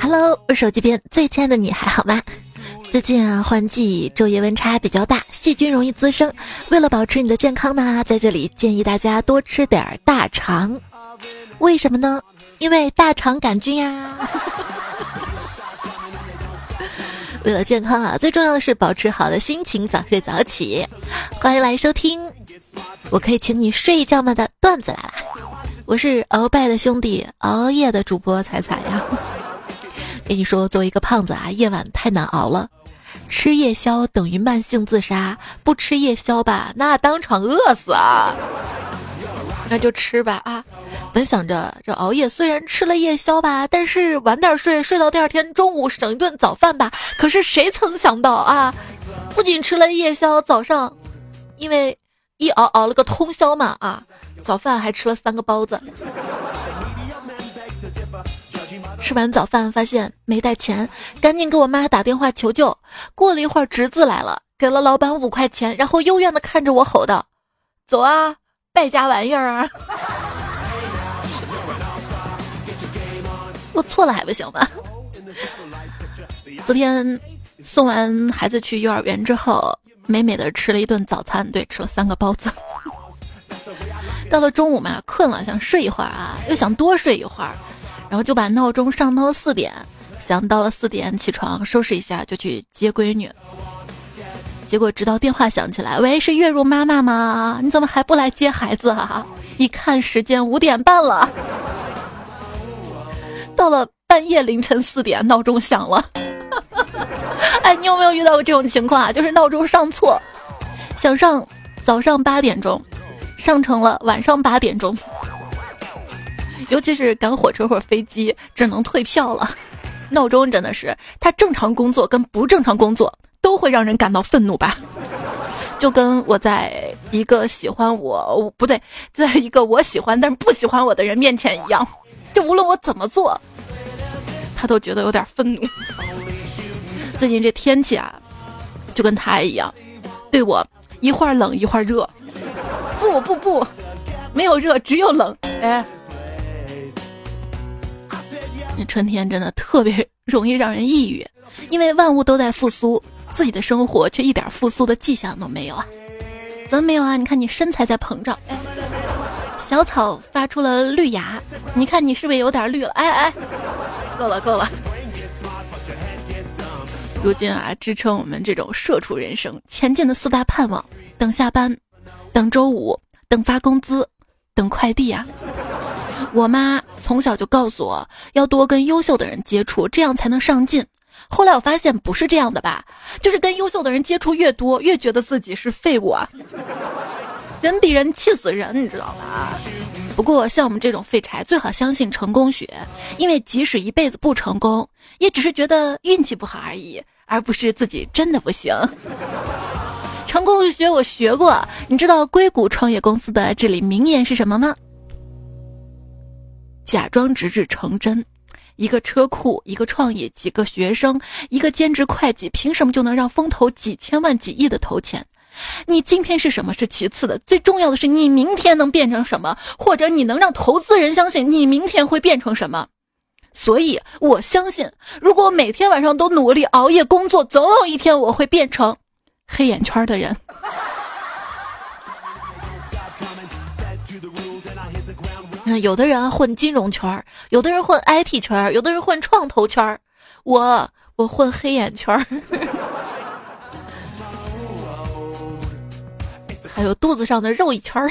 Hello，手机边最亲爱的你还好吗？最近啊，换季，昼夜温差比较大，细菌容易滋生。为了保持你的健康呢，在这里建议大家多吃点大肠。为什么呢？因为大肠杆菌呀。为了健康啊，最重要的是保持好的心情，早睡早起。欢迎来收听，我可以请你睡一觉吗的段子来了。我是鳌拜的兄弟，熬夜的主播彩彩呀。跟你说，作为一个胖子啊，夜晚太难熬了。吃夜宵等于慢性自杀，不吃夜宵吧，那当场饿死啊！那就吃吧啊！本想着这熬夜虽然吃了夜宵吧，但是晚点睡，睡到第二天中午省一顿早饭吧。可是谁曾想到啊，不仅吃了夜宵，早上因为一熬熬了个通宵嘛啊，早饭还吃了三个包子。吃完早饭发现没带钱，赶紧给我妈打电话求救。过了一会儿，侄子来了，给了老板五块钱，然后幽怨的看着我吼道：“走啊，败家玩意儿啊！” 我错了还不行吗？昨天送完孩子去幼儿园之后，美美的吃了一顿早餐，对，吃了三个包子。到了中午嘛，困了想睡一会儿啊，又想多睡一会儿。然后就把闹钟上到了四点，想到了四点起床收拾一下就去接闺女。结果直到电话响起来，喂，是月如妈妈吗？你怎么还不来接孩子啊？一看时间五点半了，到了半夜凌晨四点，闹钟响了。哎，你有没有遇到过这种情况啊？就是闹钟上错，想上早上八点钟，上成了晚上八点钟。尤其是赶火车或飞机，只能退票了。闹钟真的是，它正常工作跟不正常工作都会让人感到愤怒吧？就跟我在一个喜欢我不对，在一个我喜欢但是不喜欢我的人面前一样，就无论我怎么做，他都觉得有点愤怒。最近这天气啊，就跟他一样，对我一会儿冷一会儿热。不不不，没有热，只有冷。哎。春天真的特别 容易让人抑郁，因为万物都在复苏，自己的生活却一点复苏的迹象都没有啊！怎么没有啊？你看你身材在膨胀，哎小草发出了绿芽，你看你是不是有点绿了？哎哎，够了够了！如今啊，支撑我们这种社畜人生前进的四大盼望：等下班，等周五，等发工资，等快递啊！我妈从小就告诉我要多跟优秀的人接触，这样才能上进。后来我发现不是这样的吧，就是跟优秀的人接触越多，越觉得自己是废物啊！人比人气死人，你知道吧？不过像我们这种废柴，最好相信成功学，因为即使一辈子不成功，也只是觉得运气不好而已，而不是自己真的不行。成功学我学过，你知道硅谷创业公司的至理名言是什么吗？假装直至成真，一个车库，一个创业，几个学生，一个兼职会计，凭什么就能让风投几千万、几亿的投钱？你今天是什么是其次的，最重要的是你明天能变成什么，或者你能让投资人相信你明天会变成什么。所以我相信，如果每天晚上都努力熬夜工作，总有一天我会变成黑眼圈的人。有的人混金融圈有的人混 IT 圈有的人混创投圈我我混黑眼圈还有肚子上的肉一圈儿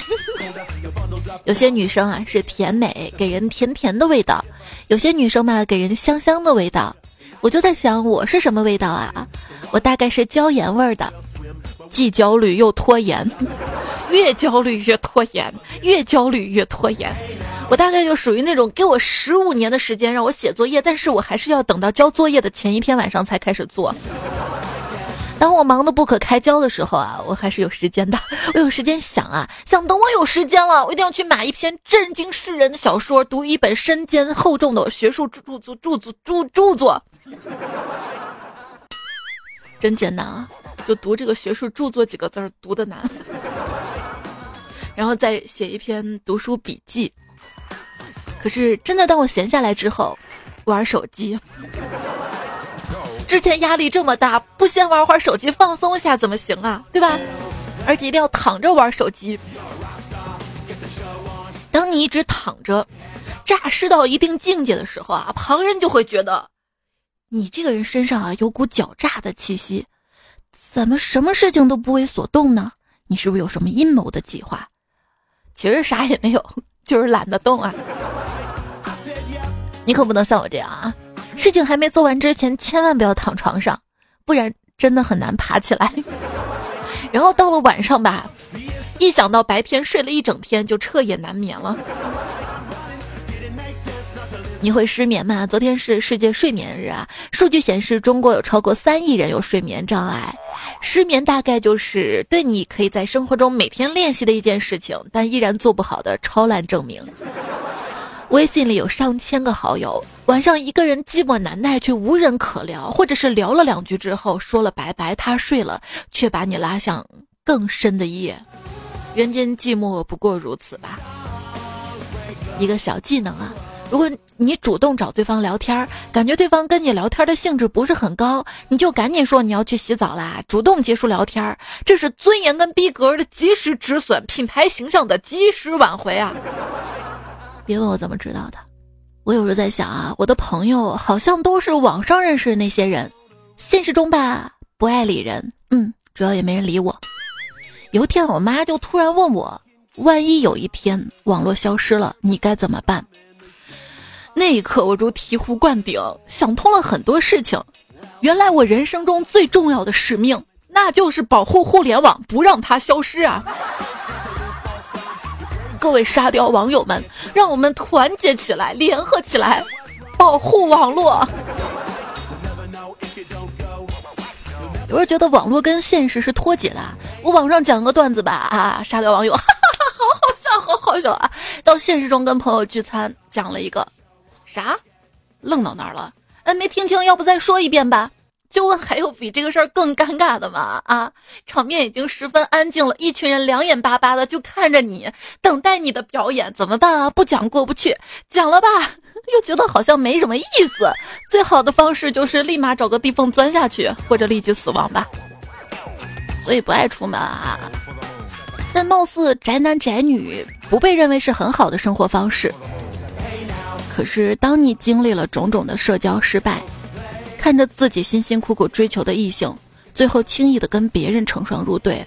有些女生啊是甜美，给人甜甜的味道；有些女生嘛给人香香的味道。我就在想，我是什么味道啊？我大概是椒盐味儿的，既焦虑又拖延，越焦虑越拖延，越焦虑越拖延。我大概就属于那种给我十五年的时间让我写作业，但是我还是要等到交作业的前一天晚上才开始做。当我忙得不可开交的时候啊，我还是有时间的。我有时间想啊，想等我有时间了，我一定要去买一篇震惊世人的小说，读一本身兼厚重的学术著著著著著著作。真简单啊，就读这个学术著作几个字儿读的难，然后再写一篇读书笔记。可是真的当我闲下来之后，玩手机。之前压力这么大，不先玩会儿手机放松一下怎么行啊？对吧？而且一定要躺着玩手机。当你一直躺着，诈尸到一定境界的时候啊，旁人就会觉得，你这个人身上啊有股狡诈的气息，怎么什么事情都不为所动呢？你是不是有什么阴谋的计划？其实啥也没有，就是懒得动啊。你可不能像我这样啊。事情还没做完之前，千万不要躺床上，不然真的很难爬起来。然后到了晚上吧，一想到白天睡了一整天，就彻夜难眠了。你会失眠吗？昨天是世界睡眠日啊，数据显示中国有超过三亿人有睡眠障碍。失眠大概就是对你可以在生活中每天练习的一件事情，但依然做不好的超烂证明。微信里有上千个好友，晚上一个人寂寞难耐却无人可聊，或者是聊了两句之后说了拜拜，他睡了，却把你拉向更深的夜。人间寂寞不过如此吧。一个小技能啊，如果你主动找对方聊天，感觉对方跟你聊天的兴致不是很高，你就赶紧说你要去洗澡啦，主动结束聊天，这是尊严跟逼格的及时止损，品牌形象的及时挽回啊。别问我怎么知道的，我有时候在想啊，我的朋友好像都是网上认识的那些人，现实中吧不爱理人，嗯，主要也没人理我。有一天，我妈就突然问我，万一有一天网络消失了，你该怎么办？那一刻，我如醍醐灌顶，想通了很多事情。原来我人生中最重要的使命，那就是保护互联网，不让它消失啊！各位沙雕网友们，让我们团结起来，联合起来，保护网络。有人觉得网络跟现实是脱节的，我网上讲个段子吧啊，沙雕网友，哈哈哈，好好笑，好好笑啊！到现实中跟朋友聚餐，讲了一个啥，愣到那儿了，哎，没听清，要不再说一遍吧？就问还有比这个事儿更尴尬的吗？啊，场面已经十分安静了，一群人两眼巴巴的就看着你，等待你的表演，怎么办啊？不讲过不去，讲了吧，又觉得好像没什么意思。最好的方式就是立马找个地缝钻下去，或者立即死亡吧。所以不爱出门啊。但貌似宅男宅女不被认为是很好的生活方式。可是当你经历了种种的社交失败。看着自己辛辛苦苦追求的异性，最后轻易的跟别人成双入对，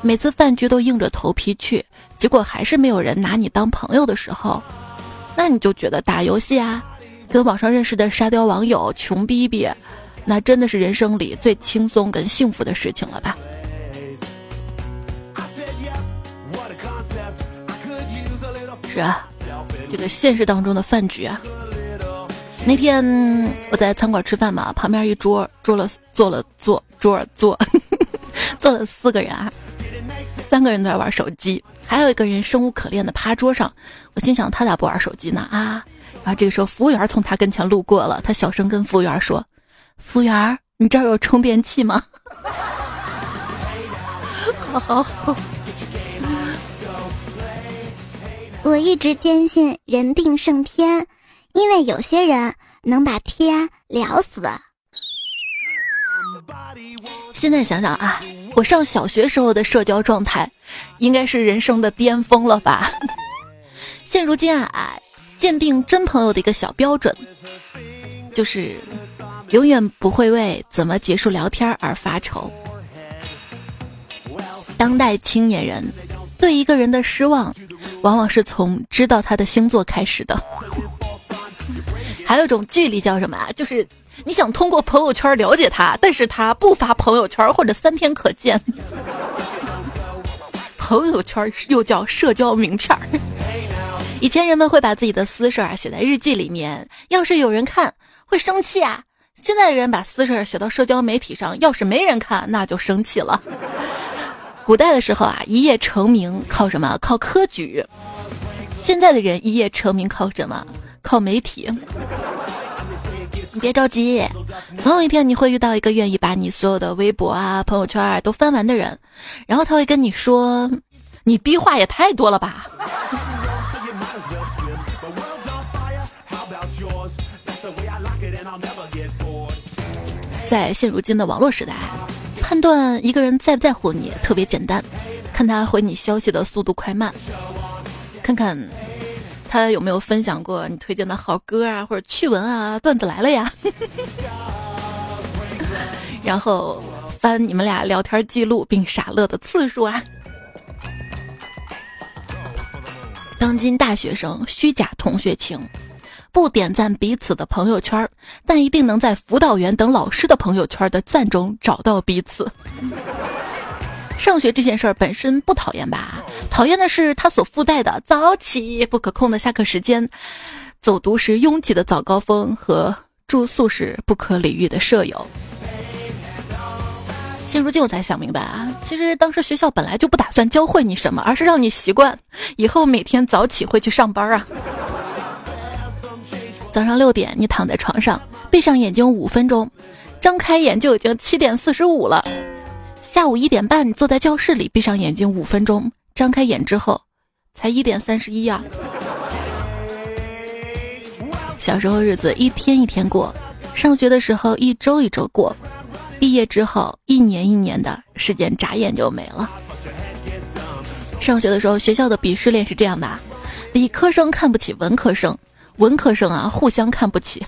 每次饭局都硬着头皮去，结果还是没有人拿你当朋友的时候，那你就觉得打游戏啊，跟网上认识的沙雕网友穷逼逼，那真的是人生里最轻松跟幸福的事情了吧？是啊，这个现实当中的饭局啊。那天我在餐馆吃饭嘛，旁边一桌坐了坐了坐桌坐 坐了四个人啊，三个人都在玩手机，还有一个人生无可恋的趴桌上。我心想他咋不玩手机呢啊？然后这个时候服务员从他跟前路过了，他小声跟服务员说：“服务员，你这儿有充电器吗？”好 好。我一直坚信人定胜天。因为有些人能把天聊死。现在想想啊，我上小学时候的社交状态，应该是人生的巅峰了吧？现如今啊，鉴定真朋友的一个小标准，就是永远不会为怎么结束聊天而发愁。当代青年人对一个人的失望，往往是从知道他的星座开始的。还有一种距离叫什么啊？就是你想通过朋友圈了解他，但是他不发朋友圈或者三天可见。朋友圈又叫社交名片儿。以前人们会把自己的私事儿写在日记里面，要是有人看会生气啊。现在的人把私事儿写到社交媒体上，要是没人看那就生气了。古代的时候啊，一夜成名靠什么？靠科举。现在的人一夜成名靠什么？靠媒体，你别着急，总有一天你会遇到一个愿意把你所有的微博啊、朋友圈啊都翻完的人，然后他会跟你说：“你逼话也太多了吧。”在现如今的网络时代，判断一个人在不在乎你特别简单，看他回你消息的速度快慢，看看他有没有分享过你推荐的好歌啊，或者趣闻啊，段子来了呀。然后翻你们俩聊天记录并傻乐的次数啊。当今大学生虚假同学情。不点赞彼此的朋友圈，但一定能在辅导员等老师的朋友圈的赞中找到彼此。上学这件事儿本身不讨厌吧？讨厌的是它所附带的早起、不可控的下课时间、走读时拥挤的早高峰和住宿时不可理喻的舍友。现如今我才想明白啊，其实当时学校本来就不打算教会你什么，而是让你习惯以后每天早起会去上班啊。早上六点，你躺在床上，闭上眼睛五分钟，张开眼就已经七点四十五了。下午一点半，坐在教室里，闭上眼睛五分钟，张开眼之后，才一点三十一啊。小时候日子一天一天过，上学的时候一周一周过，毕业之后一年一年的时间眨眼就没了。上学的时候，学校的鄙视链是这样的：理科生看不起文科生。文科生啊，互相看不起。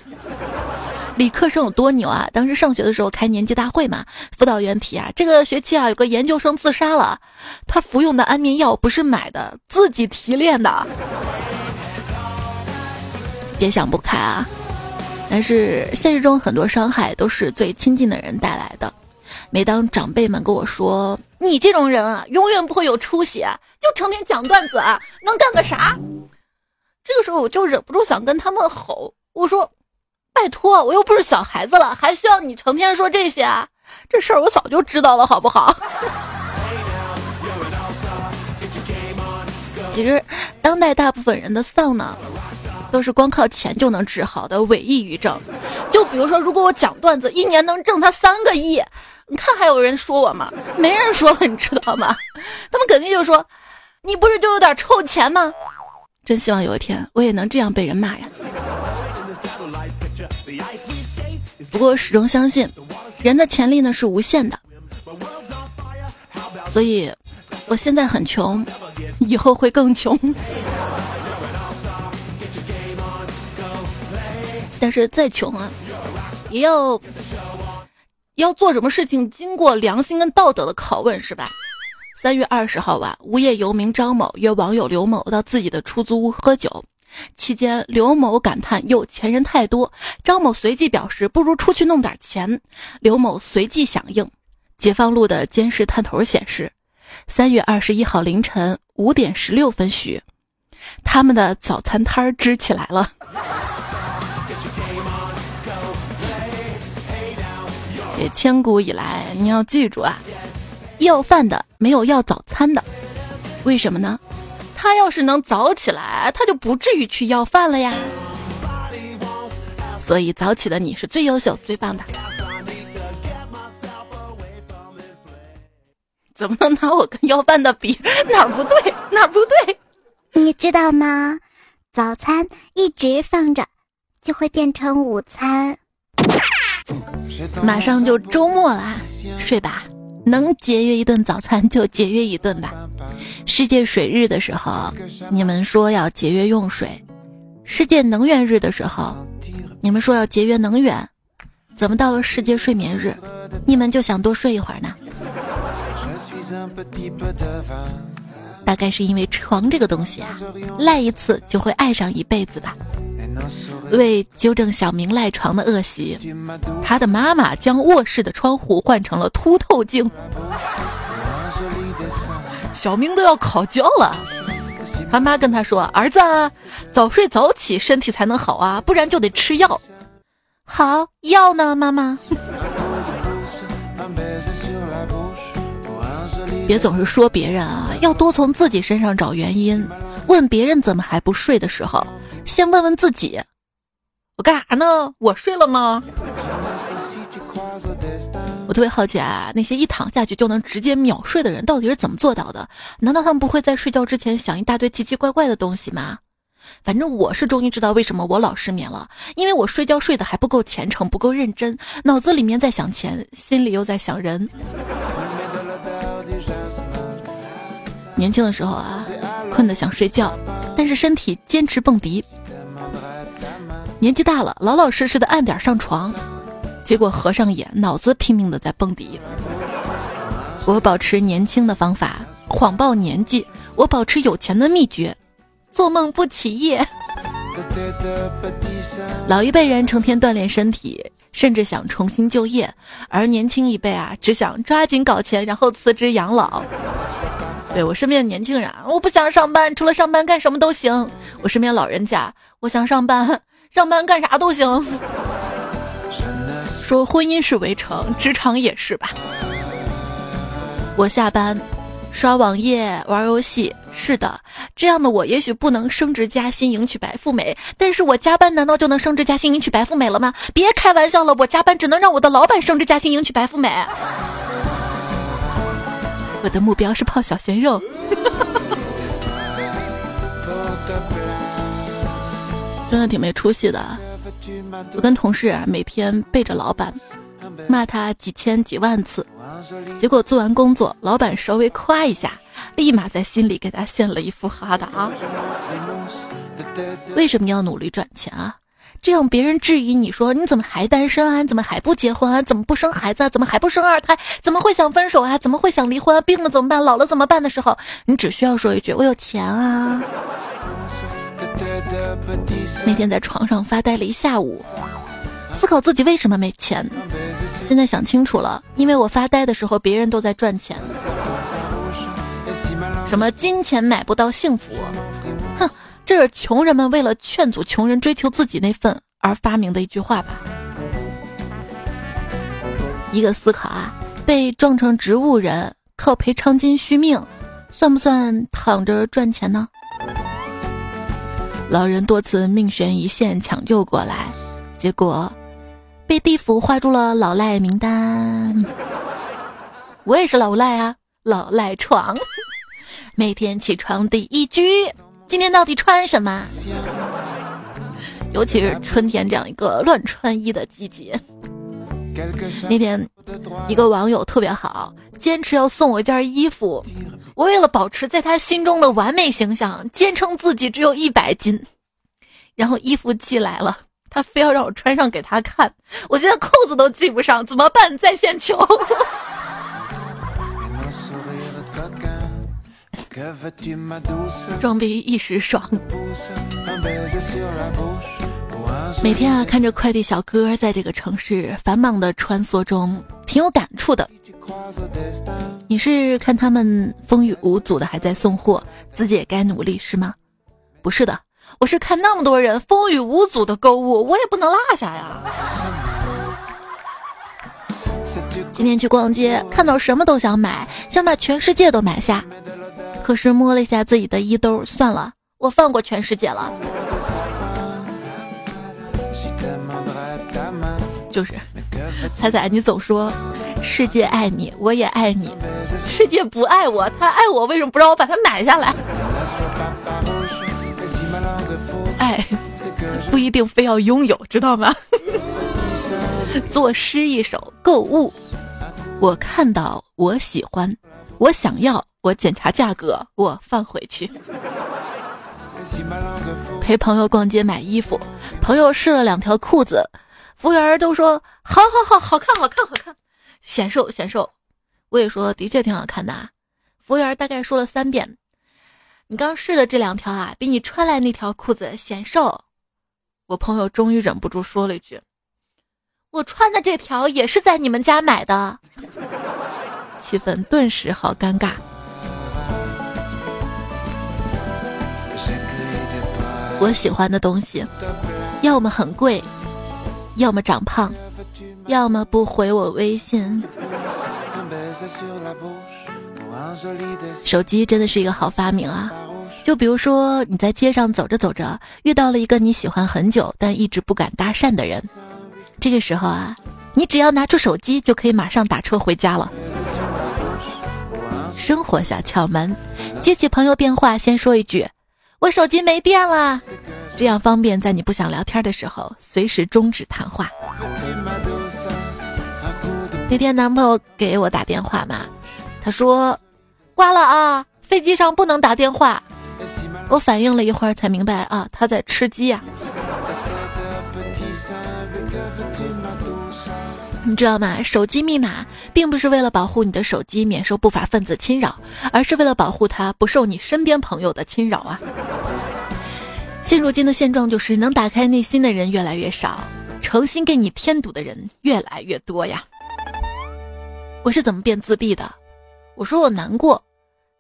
理科生有多牛啊？当时上学的时候开年级大会嘛，辅导员提啊，这个学期啊有个研究生自杀了，他服用的安眠药不是买的，自己提炼的。别想不开啊！但是现实中很多伤害都是最亲近的人带来的。每当长辈们跟我说你这种人啊，永远不会有出息，就成天讲段子啊，能干个啥？这个时候我就忍不住想跟他们吼，我说：“拜托，我又不是小孩子了，还需要你成天说这些啊？这事儿我早就知道了，好不好？”其实，当代大部分人的丧呢，都是光靠钱就能治好的伪抑郁症。就比如说，如果我讲段子，一年能挣他三个亿，你看还有人说我吗？没人说了，你知道吗？他们肯定就说：“你不是就有点臭钱吗？”真希望有一天我也能这样被人骂呀！不过始终相信，人的潜力呢是无限的，所以我现在很穷，以后会更穷。但是再穷啊，也要要做什么事情经过良心跟道德的拷问，是吧？三月二十号晚，无业游民张某约网友刘某到自己的出租屋喝酒，期间刘某感叹有钱人太多，张某随即表示不如出去弄点钱，刘某随即响应。解放路的监视探头显示，三月二十一号凌晨五点十六分许，他们的早餐摊儿支起来了。也千古以来，你要记住啊。要饭的没有要早餐的，为什么呢？他要是能早起来，他就不至于去要饭了呀。所以早起的你是最优秀、最棒的。怎么能拿我跟要饭的比？哪儿不对？哪儿不对？你知道吗？早餐一直放着，就会变成午餐。马上就周末啦，睡吧。能节约一顿早餐就节约一顿吧。世界水日的时候，你们说要节约用水；世界能源日的时候，你们说要节约能源。怎么到了世界睡眠日，你们就想多睡一会儿呢？大概是因为床这个东西啊，赖一次就会爱上一辈子吧。为纠正小明赖床的恶习，他的妈妈将卧室的窗户换成了凸透镜。小明都要烤焦了，他妈跟他说：“儿子，早睡早起身体才能好啊，不然就得吃药。”好，药呢，妈妈？别总是说别人啊，要多从自己身上找原因。问别人怎么还不睡的时候，先问问自己。我干啥呢？我睡了吗？我特别好奇啊，那些一躺下去就能直接秒睡的人到底是怎么做到的？难道他们不会在睡觉之前想一大堆奇奇怪怪的东西吗？反正我是终于知道为什么我老失眠了，因为我睡觉睡得还不够虔诚，不够认真，脑子里面在想钱，心里又在想人。年轻的时候啊，困得想睡觉，但是身体坚持蹦迪。年纪大了，老老实实的按点上床，结果合上眼，脑子拼命的在蹦迪。我保持年轻的方法，谎报年纪；我保持有钱的秘诀，做梦不起夜。老一辈人成天锻炼身体，甚至想重新就业，而年轻一辈啊，只想抓紧搞钱，然后辞职养老。对我身边的年轻人，我不想上班，除了上班干什么都行。我身边老人家，我想上班。上班干啥都行。说婚姻是围城，职场也是吧？我下班刷网页玩游戏，是的，这样的我也许不能升职加薪迎娶白富美，但是我加班难道就能升职加薪迎娶白富美了吗？别开玩笑了，我加班只能让我的老板升职加薪迎娶白富美。我的目标是泡小鲜肉。真的挺没出息的，我跟同事每天背着老板，骂他几千几万次，结果做完工作，老板稍微夸一下，立马在心里给他献了一副哈达。为什么要努力赚钱啊？这样别人质疑你说你怎么还单身啊？你怎么还不结婚啊？怎么不生孩子？啊？怎么还不生二胎？怎么会想分手啊？怎么会想离婚啊？病了怎么办？老了怎么办的时候，你只需要说一句我有钱啊。那天在床上发呆了一下午，思考自己为什么没钱。现在想清楚了，因为我发呆的时候，别人都在赚钱。什么金钱买不到幸福？这是穷人们为了劝阻穷人追求自己那份而发明的一句话吧。一个思考啊，被撞成植物人靠赔偿金续命，算不算躺着赚钱呢？老人多次命悬一线抢救过来，结果被地府划入了老赖名单。我也是老赖啊，老赖床。每天起床第一句，今天到底穿什么？尤其是春天这样一个乱穿衣的季节。那天，一个网友特别好，坚持要送我一件衣服。我为了保持在他心中的完美形象，坚称自己只有一百斤。然后衣服寄来了，他非要让我穿上给他看。我现在扣子都系不上，怎么办？在线求。装逼一时爽。每天啊，看着快递小哥在这个城市繁忙的穿梭中，挺有感触的。你是看他们风雨无阻的还在送货，自己也该努力是吗？不是的，我是看那么多人风雨无阻的购物，我也不能落下呀。今天去逛街，看到什么都想买，想把全世界都买下，可是摸了一下自己的衣兜，算了，我放过全世界了。就是，彩彩，你总说世界爱你，我也爱你，世界不爱我，他爱我，为什么不让我把它买下来？爱不一定非要拥有，知道吗？作诗一首，购物，我看到，我喜欢，我想要，我检查价格，我放回去。陪朋友逛街买衣服，朋友试了两条裤子。服务员都说好好好，好看好看好看，显瘦显瘦。我也说的确挺好看的。啊。服务员大概说了三遍，你刚试的这两条啊，比你穿来那条裤子显瘦。我朋友终于忍不住说了一句：“我穿的这条也是在你们家买的。”气氛顿时好尴尬。我喜欢的东西，要么很贵。要么长胖，要么不回我微信。手机真的是一个好发明啊！就比如说你在街上走着走着，遇到了一个你喜欢很久但一直不敢搭讪的人，这个时候啊，你只要拿出手机就可以马上打车回家了。生活小窍门：接起朋友电话，先说一句：“我手机没电了，这样方便在你不想聊天的时候随时终止谈话。那天男朋友给我打电话嘛，他说挂了啊，飞机上不能打电话。我反应了一会儿才明白啊，他在吃鸡呀。你知道吗？手机密码并不是为了保护你的手机免受不法分子侵扰，而是为了保护它不受你身边朋友的侵扰啊！现如今的现状就是能打开内心的人越来越少，诚心给你添堵的人越来越多呀。我是怎么变自闭的？我说我难过，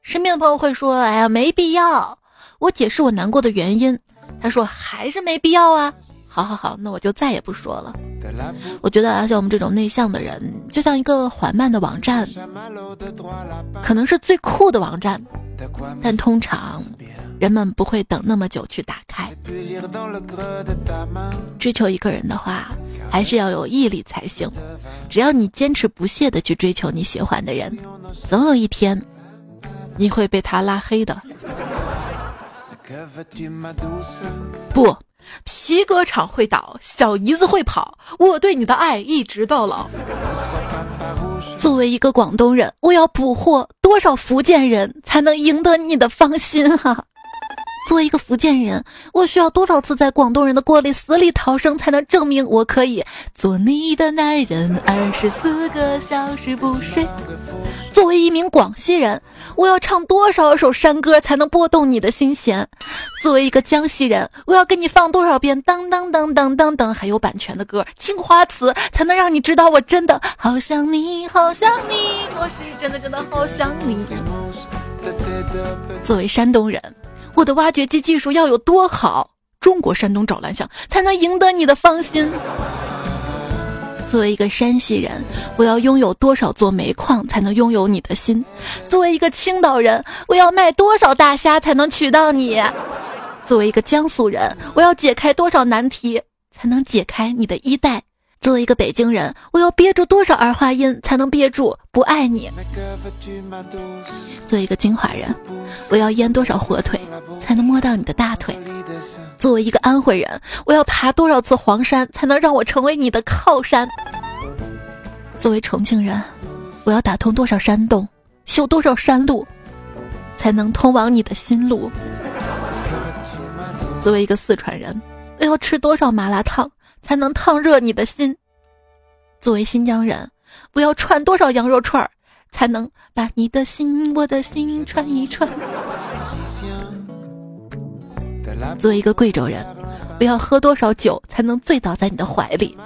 身边的朋友会说：“哎呀，没必要。”我解释我难过的原因，他说：“还是没必要啊。”好好好，那我就再也不说了。我觉得，像我们这种内向的人，就像一个缓慢的网站，可能是最酷的网站，但通常人们不会等那么久去打开。追求一个人的话，还是要有毅力才行。只要你坚持不懈的去追求你喜欢的人，总有一天，你会被他拉黑的。不。皮革厂会倒，小姨子会跑，我对你的爱一直到老。作为一个广东人，我要捕获多少福建人才能赢得你的芳心啊？作为一个福建人，我需要多少次在广东人的锅里死里逃生，才能证明我可以做你的男人二十四个小时不睡？作为一名广西人，我要唱多少首山歌才能拨动你的心弦？作为一个江西人，我要给你放多少遍当当当当当当还有版权的歌《青花瓷》，才能让你知道我真的好想你，好想你，我是真的真的好想你。作为山东人。我的挖掘机技术要有多好？中国山东找蓝翔才能赢得你的芳心。作为一个山西人，我要拥有多少座煤矿才能拥有你的心？作为一个青岛人，我要卖多少大虾才能娶到你？作为一个江苏人，我要解开多少难题才能解开你的衣带？作为一个北京人，我要憋住多少儿化音才能憋住不爱你？作为一个金华人，我要腌多少火腿才能摸到你的大腿？作为一个安徽人，我要爬多少次黄山才能让我成为你的靠山？作为重庆人，我要打通多少山洞，修多少山路，才能通往你的心路？作为一个四川人，我要吃多少麻辣烫？才能烫热你的心。作为新疆人，我要串多少羊肉串儿，才能把你的心、我的心串一串？作为一个贵州人，我要喝多少酒才能醉倒在你的怀里？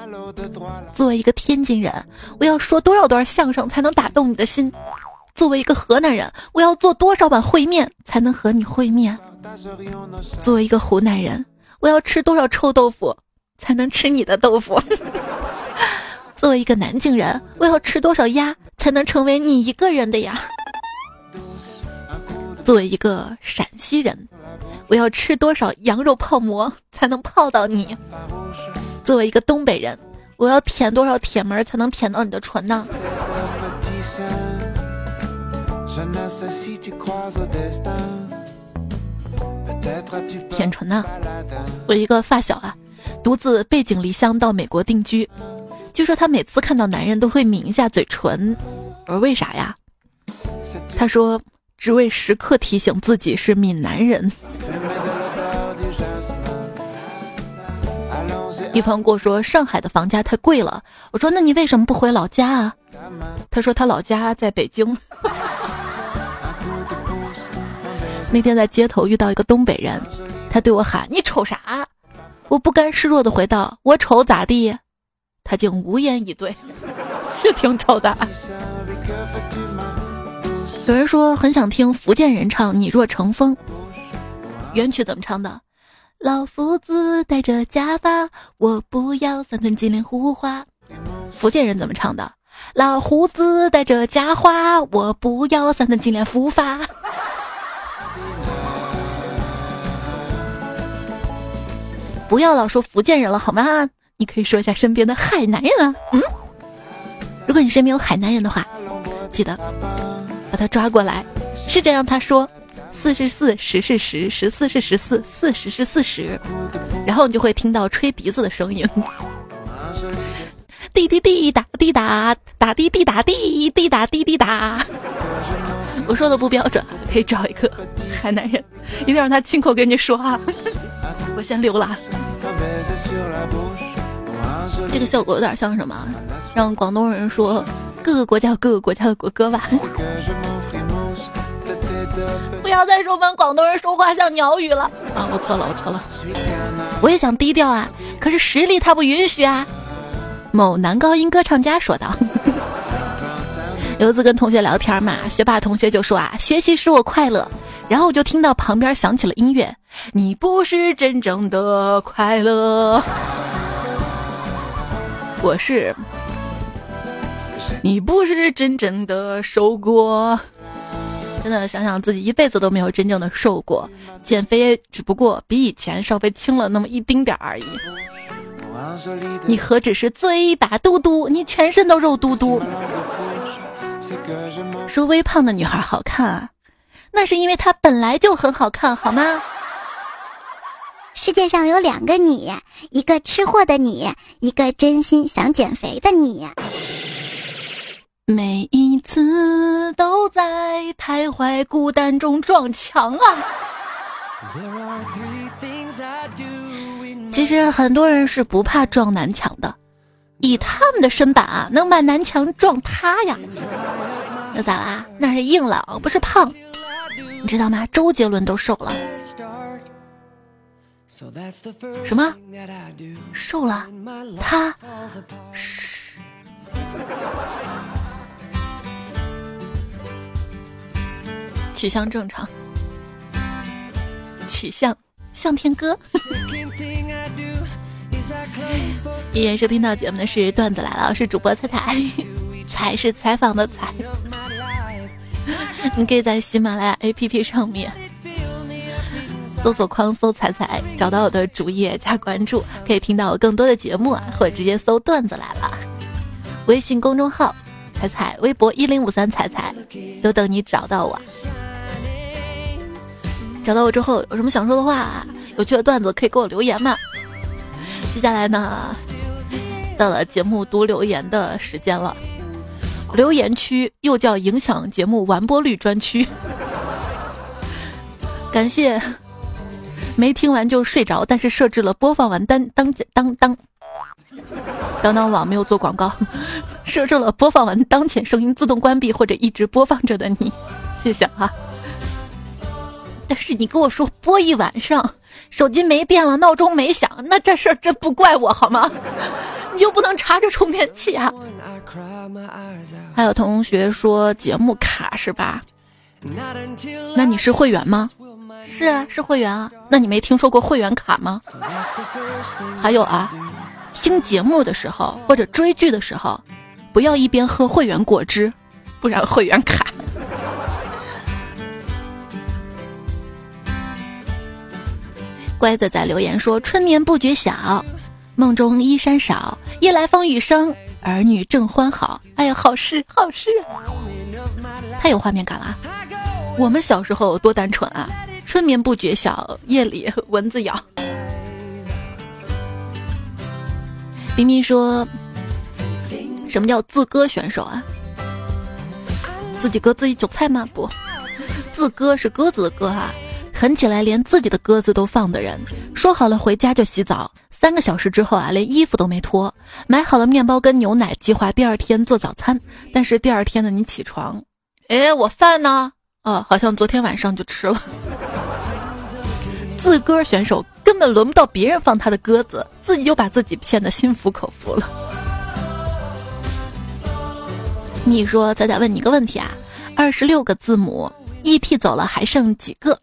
作为一个天津人，我要说多少段相声才能打动你的心？作为一个河南人，我要做多少碗烩面才能和你会面？作为一个湖南人，我要吃多少臭豆腐？才能吃你的豆腐。作为一个南京人，我要吃多少鸭才能成为你一个人的呀？作为一个陕西人，我要吃多少羊肉泡馍才能泡到你？作为一个东北人，我要舔多少铁门才能舔到你的唇呢？舔唇呢？我一个发小啊。独自背井离乡到美国定居，据说他每次看到男人都会抿一下嘴唇，我说为啥呀？他说只为时刻提醒自己是闽南人。一朋友跟我说上海的房价太贵了，我说那你为什么不回老家啊？他说他老家在北京。那天在街头遇到一个东北人，他对我喊：“你瞅啥？”我不甘示弱的回道：“我丑咋地？”他竟无言以对，是挺丑的。有人说很想听福建人唱《你若成风》，原曲怎么唱的？老夫子戴着假发，我不要三寸金莲胡花。福建人怎么唱的？老胡子戴着假花，我不要三寸金莲胡发。不要老说福建人了好吗？你可以说一下身边的海南人啊。嗯，如果你身边有海南人的话，记得把他抓过来，试着让他说四是四，十是十，十四是十四，四十是四十，然后你就会听到吹笛子的声音，滴滴滴答滴答答滴滴答滴滴答滴滴答。我说的不标准，可以找一个海南人，一定让他亲口跟你说啊。我先溜了。这个效果有点像什么？让广东人说各个国家有各个国家的国歌吧。不要再说我们广东人说话像鸟语了啊！我错了，我错了。我也想低调啊，可是实力他不允许啊。某男高音歌唱家说道。有一次跟同学聊天嘛，学霸同学就说啊，学习使我快乐。然后我就听到旁边响起了音乐，你不是真正的快乐。我是，你不是真正的受过。真的想想自己一辈子都没有真正的瘦过，减肥只不过比以前稍微轻了那么一丁点而已。你何止是嘴巴嘟嘟，你全身都肉嘟嘟。说微胖的女孩好看啊，那是因为她本来就很好看，好吗？世界上有两个你，一个吃货的你，一个真心想减肥的你。每一次都在徘徊孤单中撞墙啊！其实很多人是不怕撞南墙的，以他们的身板啊，能把南墙撞塌呀！那咋啦？那是硬朗，不是胖，你知道吗？周杰伦都瘦了。什么？瘦了？他？取向正常，取向向天歌。依然收听到节目的是段子来了，是主播彩彩，彩 是采访的彩。你可以在喜马拉雅 APP 上面。搜索框搜彩彩，找到我的主页加关注，可以听到我更多的节目啊，或者直接搜段子来了。微信公众号彩彩，微博一零五三彩彩，都等你找到我。找到我之后有什么想说的话，有趣的段子可以给我留言嘛。接下来呢，到了节目读留言的时间了，留言区又叫影响节目完播率专区，感谢。没听完就睡着，但是设置了播放完当当当当当当网没有做广告，设置了播放完当前声音自动关闭或者一直播放着的你，谢谢啊。但是你跟我说播一晚上，手机没电了，闹钟没响，那这事儿真不怪我好吗？你又不能插着充电器啊。还有同学说节目卡是吧？那你是会员吗？是啊，是会员啊。那你没听说过会员卡吗？还有啊，听节目的时候或者追剧的时候，不要一边喝会员果汁，不然会员卡。乖子在留言说：“春眠不觉晓，梦中衣衫少，夜来风雨声，儿女正欢好。”哎呀，好事好事，太有画面感了。我们小时候多单纯啊！春眠不觉晓，夜里 蚊子咬。冰冰说：“什么叫自割选手啊？自己割自己韭菜吗？不，自割是鸽子的割啊！狠起来连自己的鸽子都放的人，说好了回家就洗澡，三个小时之后啊，连衣服都没脱，买好了面包跟牛奶，计划第二天做早餐。但是第二天呢，你起床，哎，我饭呢？哦，好像昨天晚上就吃了。”自歌选手根本轮不到别人放他的鸽子，自己就把自己骗得心服口服了。你说，仔仔问你个问题啊，二十六个字母，ET 走了还剩几个？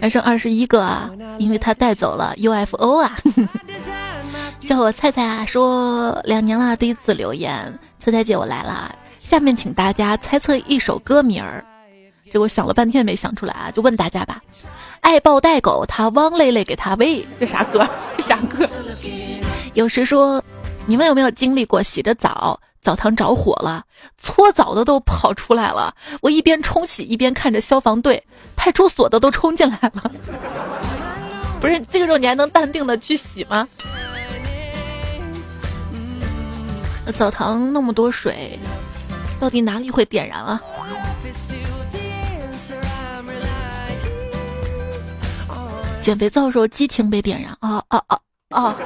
还剩二十一个啊，因为他带走了 UFO 啊。叫我菜菜啊，说两年了第一次留言，菜菜姐我来了，下面请大家猜测一首歌名儿。结果想了半天没想出来啊，就问大家吧。爱抱带狗，他汪累累给他喂，这啥歌？这啥歌？有时说，你们有没有经历过洗着澡，澡堂着火了，搓澡的都跑出来了。我一边冲洗一边看着消防队、派出所的都冲进来了。不是这个时候你还能淡定的去洗吗？澡堂那么多水，到底哪里会点燃啊？减肥皂时候激情被点燃啊啊啊啊！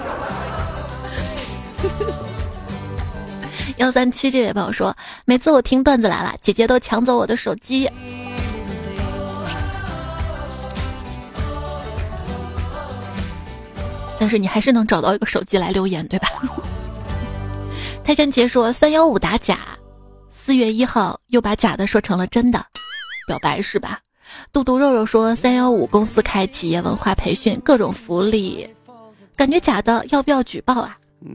幺三七这位朋友说，每次我听段子来了，姐姐都抢走我的手机，但是你还是能找到一个手机来留言，对吧？泰山杰说三幺五打假，四月一号又把假的说成了真的，表白是吧？肚肚肉肉说：“三幺五公司开企业文化培训，各种福利，感觉假的，要不要举报啊？”我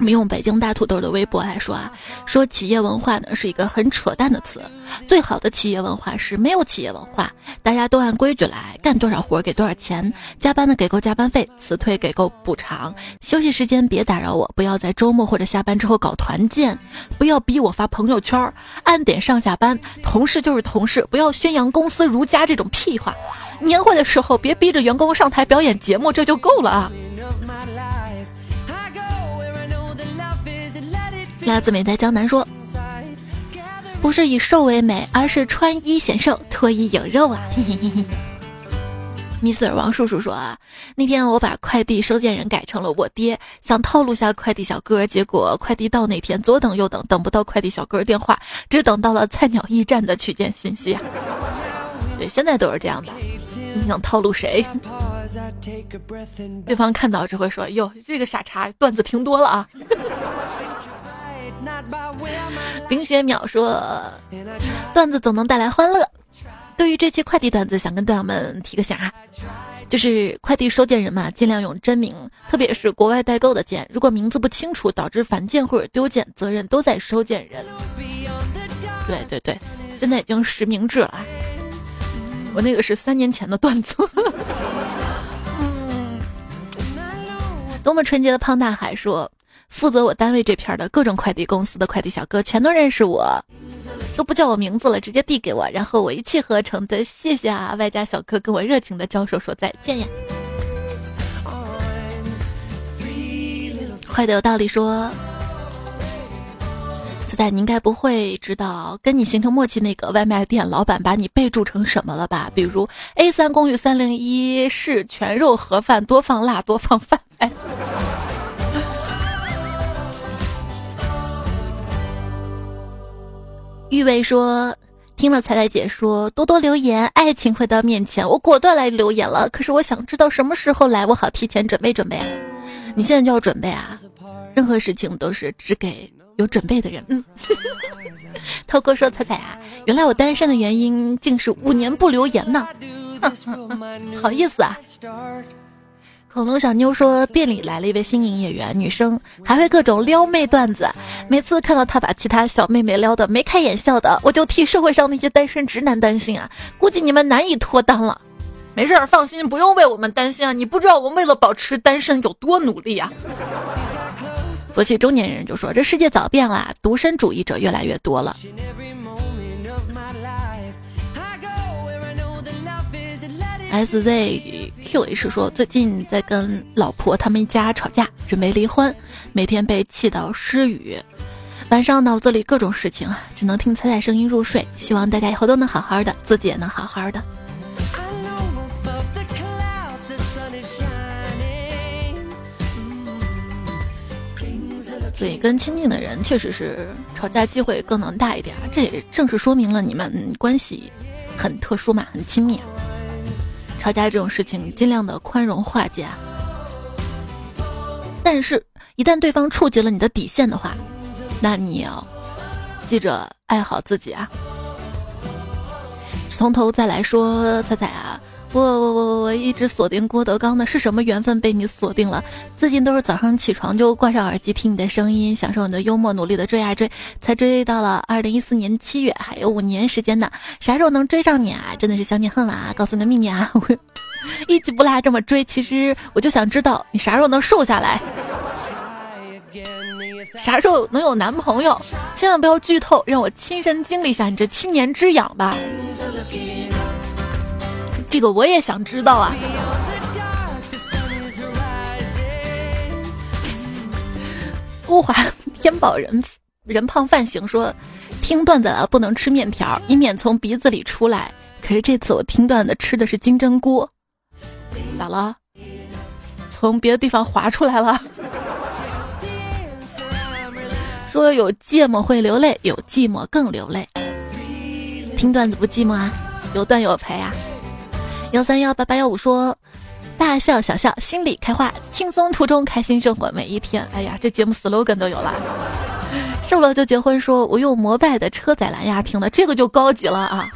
们用北京大土豆的微博来说啊，说企业文化呢是一个很扯淡的词。最好的企业文化是没有企业文化，大家都按规矩来，干多少活给多少钱，加班的给够加班费，辞退给够补偿，休息时间别打扰我，不要在周末或者下班之后搞团建，不要逼我发朋友圈，按点上下班，同事就是同事，不要宣扬公司儒家这种屁话。年会的时候别逼着员工上台表演节目，这就够了啊。鸭子美在江南说：“不是以瘦为美，而是穿衣显瘦，脱衣有肉啊。”米斯尔王叔叔说：“啊，那天我把快递收件人改成了我爹，想套路下快递小哥，结果快递到那天左等右等，等不到快递小哥电话，只等到了菜鸟驿站的取件信息啊。”对，现在都是这样的。你想套路谁？对方看到只会说：“哟，这个傻叉段子听多了啊。”冰雪淼说：“段子总能带来欢乐。”对于这期快递段子，想跟段友们提个醒啊，就是快递收件人嘛，尽量用真名，特别是国外代购的件，如果名字不清楚导致返件或者丢件，责任都在收件人。对对对，现在已经实名制了。我那个是三年前的段子。嗯，多么纯洁的胖大海说。负责我单位这片的各种快递公司的快递小哥全都认识我，都不叫我名字了，直接递给我，然后我一气呵成的谢谢啊，外加小哥跟我热情的招手说再见呀。坏的有道理说，子仔你应该不会知道跟你形成默契那个外卖店老板把你备注成什么了吧？比如 A 三公寓三零一是全肉盒饭，多放辣多放饭，玉伟说：“听了彩彩姐说，多多留言，爱情会到面前。我果断来留言了。可是我想知道什么时候来，我好提前准备准备啊。你现在就要准备啊！任何事情都是只给有准备的人。”嗯，涛哥说：“彩彩啊，原来我单身的原因竟是五年不留言呢。好意思啊。”恐龙小妞说：“店里来了一位新营业员，女生，还会各种撩妹段子。每次看到她把其他小妹妹撩的眉开眼笑的，我就替社会上那些单身直男担心啊！估计你们难以脱单了。没事儿，放心，不用为我们担心啊！你不知道我们为了保持单身有多努力啊！”佛系中年人就说：“这世界早变了，独身主义者越来越多了。” S Z Q H 说，最近在跟老婆他们一家吵架，准备离婚，每天被气到失语，晚上脑子里各种事情啊，只能听彩彩声音入睡。希望大家以后都能好好的，自己也能好好的。所以跟亲近的人确实是吵架机会更能大一点，这也正是说明了你们关系很特殊嘛，很亲密。吵架这种事情，尽量的宽容化解。但是，一旦对方触及了你的底线的话，那你要记着爱好自己啊。从头再来说，彩彩啊。我我我我我一直锁定郭德纲的，是什么缘分被你锁定了？最近都是早上起床就挂上耳机听你的声音，享受你的幽默，努力的追啊追，才追到了二零一四年七月，还有五年时间呢，啥时候能追上你啊？真的是想你恨了啊！告诉你个秘密啊，我一集不落这么追，其实我就想知道你啥时候能瘦下来。啥时候能有男朋友？千万不要剧透，让我亲身经历一下你这七年之痒吧。这个我也想知道啊。物华天宝人人胖饭行说，听段子了不能吃面条，以免从鼻子里出来。可是这次我听段子吃的是金针菇，咋了？从别的地方滑出来了？说有芥末会流泪，有寂寞更流泪。听段子不寂寞啊，有段友陪啊。幺三幺八八幺五说。大笑小笑，心里开花，轻松途中开心生活每一天。哎呀，这节目 slogan 都有了。瘦了就结婚，说我用摩拜的车载蓝牙听的，这个就高级了啊！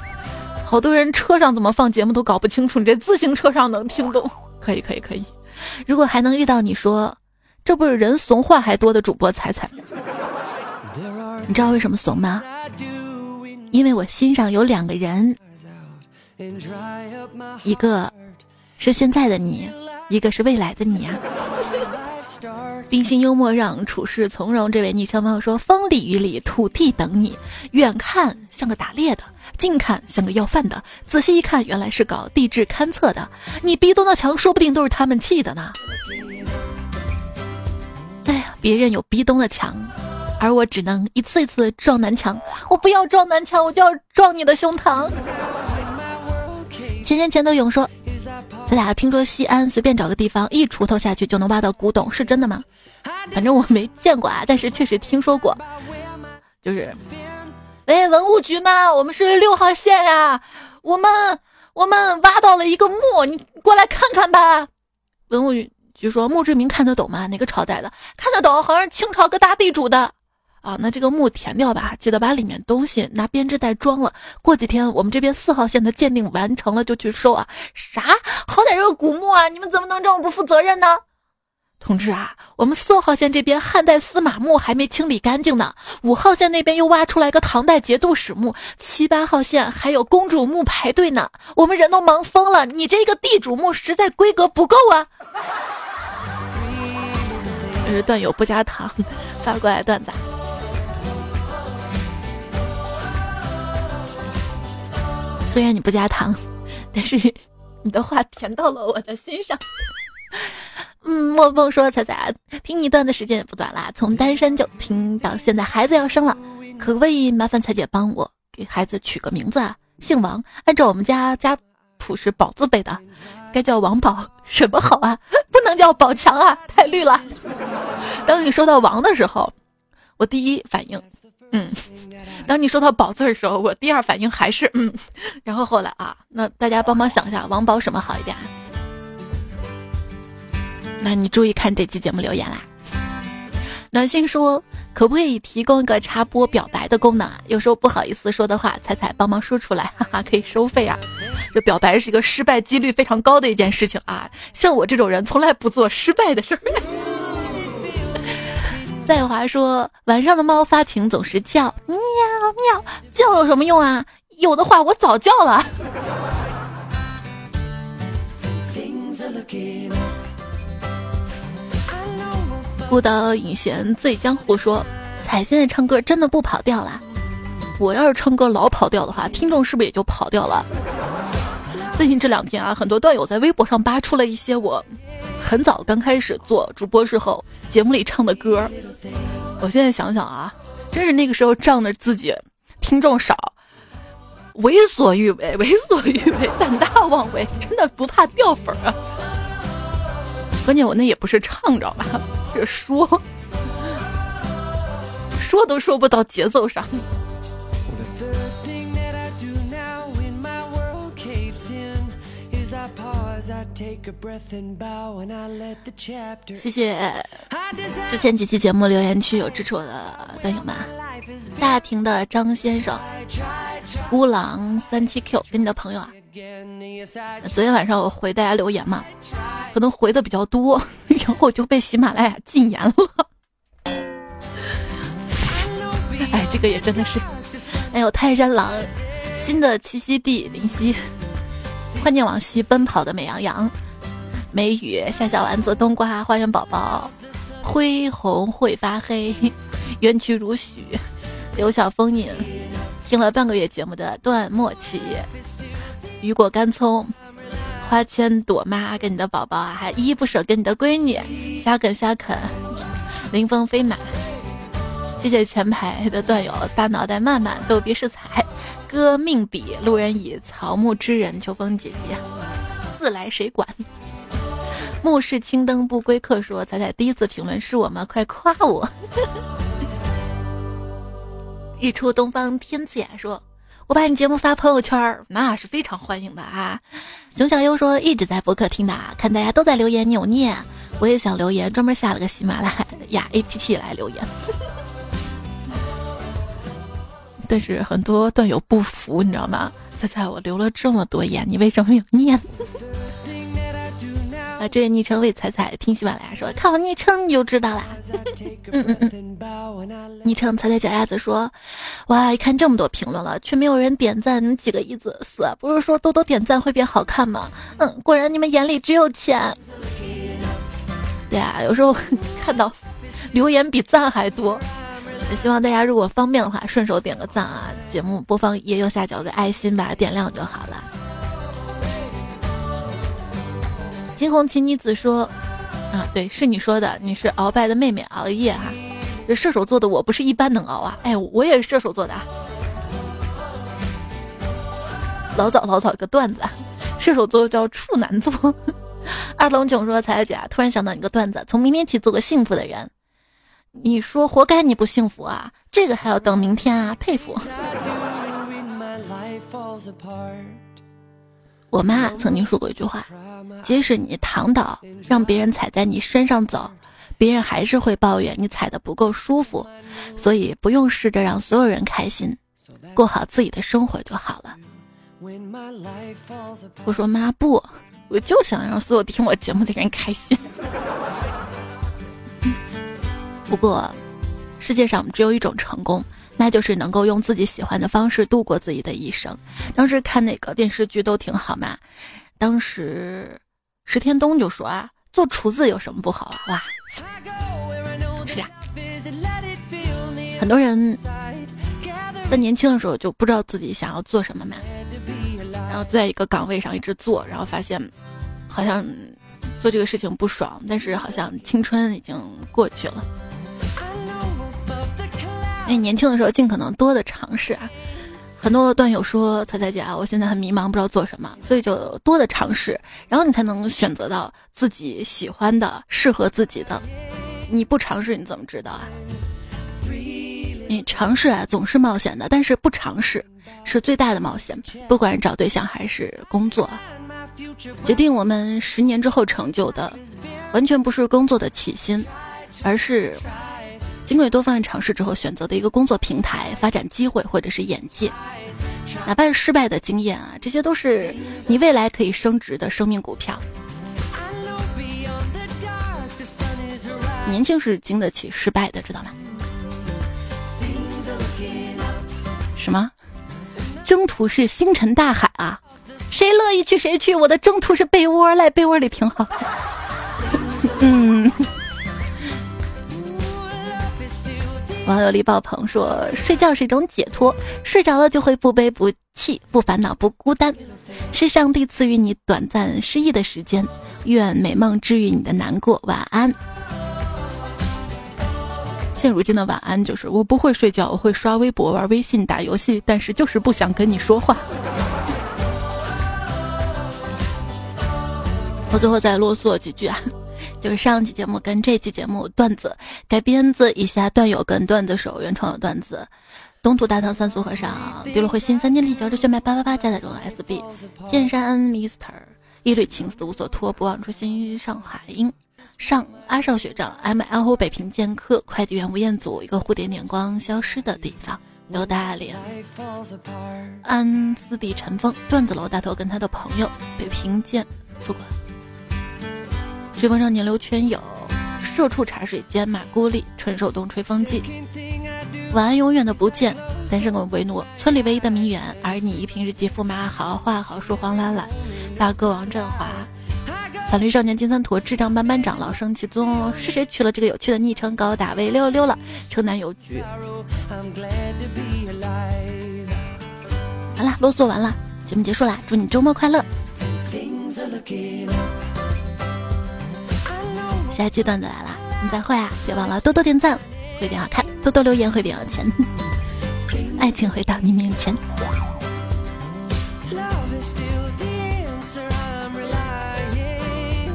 好多人车上怎么放节目都搞不清楚，你这自行车上能听懂？可以可以可以。如果还能遇到你说，这不是人怂话还多的主播彩彩，你知道为什么怂吗？因为我心上有两个人，一个。是现在的你，一个是未来的你啊！冰心幽默让处事从容。这位昵称朋友说：“风里雨里，土地等你。远看像个打猎的，近看像个要饭的，仔细一看，原来是搞地质勘测的。你逼东的墙，说不定都是他们砌的呢。”哎呀，别人有逼东的墙，而我只能一次一次撞南墙。我不要撞南墙，我就要撞你的胸膛。钱钱钱德勇说。咱俩听说西安随便找个地方一锄头下去就能挖到古董，是真的吗？反正我没见过啊，但是确实听说过。就是，喂，文物局吗？我们是六号线呀，我们我们挖到了一个墓，你过来看看吧。文物局说墓志铭看得懂吗？哪个朝代的？看得懂，好像是清朝个大地主的。啊，那这个墓填掉吧，记得把里面东西拿编织袋装了。过几天我们这边四号线的鉴定完成了就去收啊。啥？好歹是个古墓啊，你们怎么能这么不负责任呢？同志啊，我们四号线这边汉代司马墓还没清理干净呢，五号线那边又挖出来个唐代节度使墓，七八号线还有公主墓排队呢，我们人都忙疯了。你这个地主墓实在规格不够啊！这是段友不加糖发过来段子。虽然你不加糖，但是你的话甜到了我的心上。嗯，莫风说彩彩听你段的时间也不短啦，从单身就听到现在，孩子要生了，可不可以麻烦彩姐帮我给孩子取个名字啊？姓王，按照我们家家谱是宝字辈的，该叫王宝，什么好啊？不能叫宝强啊，太绿了。当你说到王的时候，我第一反应。嗯，当你说到“宝”字的时候，我第二反应还是嗯，然后后来啊，那大家帮忙想一下，王宝什么好一点？那你注意看这期节目留言啦。暖心说，可不可以提供一个插播表白的功能啊？有时候不好意思说的话，彩彩帮忙说出来，哈哈，可以收费啊。这表白是一个失败几率非常高的一件事情啊，像我这种人从来不做失败的事儿。在华说，晚上的猫发情总是叫喵喵，叫有什么用啊？有的话我早叫了。孤岛隐贤醉江湖说，彩现在唱歌真的不跑调了。我要是唱歌老跑调的话，听众是不是也就跑调了？最近这两天啊，很多段友在微博上扒出了一些我。很早刚开始做主播时候，节目里唱的歌，我现在想想啊，真是那个时候仗着自己听众少，为所欲为，为所欲为，胆大妄为，真的不怕掉粉儿啊！关键我那也不是唱，着吧？是说，说都说不到节奏上。谢谢之前几期节目留言区有支持我的段友们，大庭的张先生，孤狼三七 Q 跟你的朋友啊，昨天晚上我回大家留言嘛，可能回的比较多，然后我就被喜马拉雅禁言了。哎，这个也真的是，哎呦泰山狼，新的栖息地林夕。怀念往昔奔跑的美羊羊，梅雨夏小丸子冬瓜花园宝宝，灰红会发黑，冤屈如许，刘晓风影。听了半个月节目的段莫奇，雨果干葱，花千朵妈跟你的宝宝啊，还依依不舍跟你的闺女，瞎啃瞎啃，临风飞马。谢谢前排的段友，大脑袋慢慢，逗比是彩，哥命比路人乙，草木之人，秋风姐姐，自来谁管？目视青灯不归客，说彩彩第一次评论是我吗？快夸我！日出东方天赐雅说，我把你节目发朋友圈，那是非常欢迎的啊。熊小优说一直在博客听的，看大家都在留言扭捏，我也想留言，专门下了个喜马拉雅 APP 来留言。但是很多段友不服，你知道吗？猜猜我留了这么多言，你为什么没有念？啊，这位昵称为彩彩听喜马拉雅说，看我昵称你就知道啦。嗯嗯嗯。昵称彩彩脚丫子说，哇，一看这么多评论了，却没有人点赞，几个意思？死，不是说多多点赞会变好看吗？嗯，果然你们眼里只有钱。对啊，有时候 看到留言比赞还多。希望大家如果方便的话，顺手点个赞啊！节目播放页右下角个爱心，把它点亮就好了。金红旗女子说：“啊，对，是你说的，你是鳌拜的妹妹，熬夜哈。这射手座的我不是一般能熬啊！哎，我也是射手座的。老早老早一个段子，射手座叫处男座。二龙囧说：彩彩姐，突然想到一个段子，从明天起做个幸福的人。”你说活该你不幸福啊！这个还要等明天啊！佩服。我妈曾经说过一句话：即使你躺倒，让别人踩在你身上走，别人还是会抱怨你踩的不够舒服。所以不用试着让所有人开心，过好自己的生活就好了。我说妈不，我就想让所有听我节目的人开心。不过，世界上只有一种成功，那就是能够用自己喜欢的方式度过自己的一生。当时看哪个电视剧都挺好嘛。当时石天东就说啊，做厨子有什么不好？哇，是啊。很多人在年轻的时候就不知道自己想要做什么嘛，然后在一个岗位上一直做，然后发现好像做这个事情不爽，但是好像青春已经过去了。年轻的时候尽可能多的尝试啊，很多段友说彩彩姐啊，我现在很迷茫，不知道做什么，所以就多的尝试，然后你才能选择到自己喜欢的、适合自己的。你不尝试你怎么知道啊？你尝试啊总是冒险的，但是不尝试是最大的冒险。不管找对象还是工作，决定我们十年之后成就的，完全不是工作的起薪，而是。经过多方面尝试之后，选择的一个工作平台、发展机会或者是眼界，哪怕是失败的经验啊，这些都是你未来可以升值的生命股票。年轻是经得起失败的，知道吗？什么？征途是星辰大海啊，谁乐意去谁去，我的征途是被窝，赖被窝里挺好。嗯。网友李宝鹏说：“睡觉是一种解脱，睡着了就会不悲不气、不烦恼、不孤单，是上帝赐予你短暂失意的时间。愿美梦治愈你的难过，晚安。”现如今的晚安就是：我不会睡觉，我会刷微博、玩微信、打游戏，但是就是不想跟你说话。我最后再啰嗦几句啊。就是上期节目跟这期节目段子改编自以下段友跟段子手原创的段子：东土大唐三俗和尚，丢了灰心三千里，交着血脉八八八加载中 SB，剑山 Mister，一缕情丝无所托，不忘初心上海音，上阿少学长 M L O 北平剑客，快递员吴彦祖，一个蝴蝶点光消失的地方，刘大连，安斯蒂尘封，段子楼大头跟他的朋友北平剑说过。追风少年刘全友，社畜茶水间马孤立，纯手动吹风机。晚安，永远的不见。单身狗维诺，村里唯一的名媛。而你一，平日肌肤马好好画好书黄兰兰。大哥王振华，法律少年金三坨智障班班长老生其宗，是谁取了这个有趣的昵称？高大威溜溜了，城南有局。好啦，啰嗦完了，节目结束啦，祝你周末快乐。下期段子来啦，我们再会啊！别忘了多多点赞，会变好看；多多留言，会变有钱。爱情回到你面前。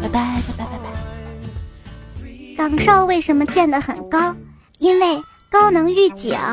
拜拜拜拜拜拜。岗哨为什么建得很高？因为高能预警。